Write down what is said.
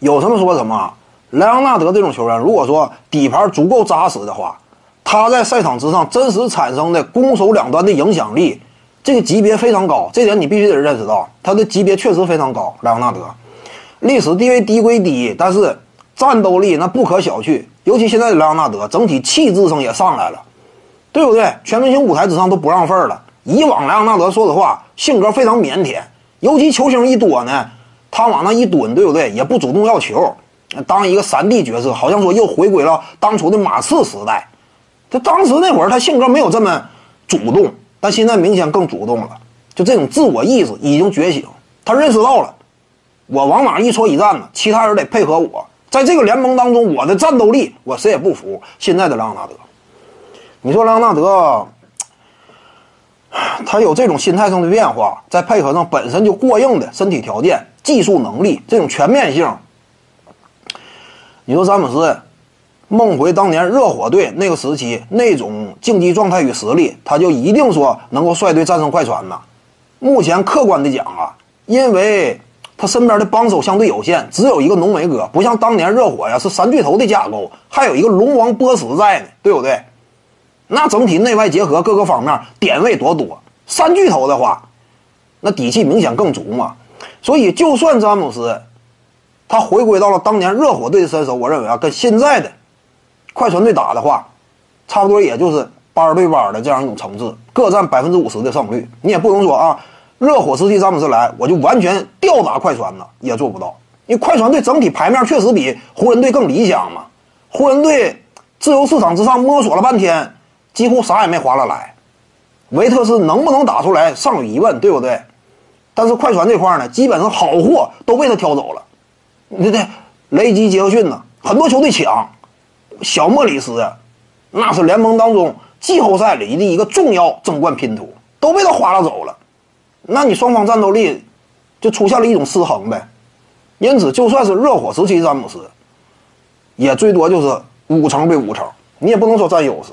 有什么说什么。莱昂纳德这种球员，如果说底盘足够扎实的话，他在赛场之上真实产生的攻守两端的影响力，这个级别非常高。这点你必须得认识到，他的级别确实非常高。莱昂纳德历史地位低归低，但是战斗力那不可小觑。尤其现在的莱昂纳德，整体气质上也上来了，对不对？全明星舞台之上都不让份了。以往莱昂纳德说实话性格非常腼腆，尤其球星一多呢，他往那一蹲，对不对？也不主动要球，当一个三 D 角色，好像说又回归了当初的马刺时代。他当时那会儿他性格没有这么主动，但现在明显更主动了。就这种自我意识已经觉醒，他认识到了，我往哪一戳一站呢？其他人得配合我。在这个联盟当中，我的战斗力我谁也不服。现在的莱昂纳德，你说莱昂纳德，他有这种心态上的变化，再配合上本身就过硬的身体条件、技术能力这种全面性，你说詹姆斯梦回当年热火队那个时期那种竞技状态与实力，他就一定说能够率队战胜快船呢？目前客观的讲啊，因为。他身边的帮手相对有限，只有一个浓眉哥，不像当年热火呀是三巨头的架构，还有一个龙王波什在呢，对不对？那整体内外结合各个方面点位多多，三巨头的话，那底气明显更足嘛。所以就算詹姆斯他回归到了当年热火队的身手，我认为啊，跟现在的快船队打的话，差不多也就是班对班的这样一种层次，各占百分之五十的胜率，你也不能说啊。热火时期詹姆斯来，我就完全吊打快船了，也做不到。因为快船队整体牌面确实比湖人队更理想嘛。湖人队自由市场之上摸索了半天，几乎啥也没划拉来。维特斯能不能打出来尚有疑问，对不对？但是快船这块呢，基本上好货都被他挑走了。对对，雷吉杰克逊呢，很多球队抢。小莫里斯，那是联盟当中季后赛里的一个重要争冠拼图，都被他划拉走了。那你双方战斗力就出现了一种失衡呗，因此就算是热火时期詹姆斯，也最多就是五成对五成，你也不能说占优势。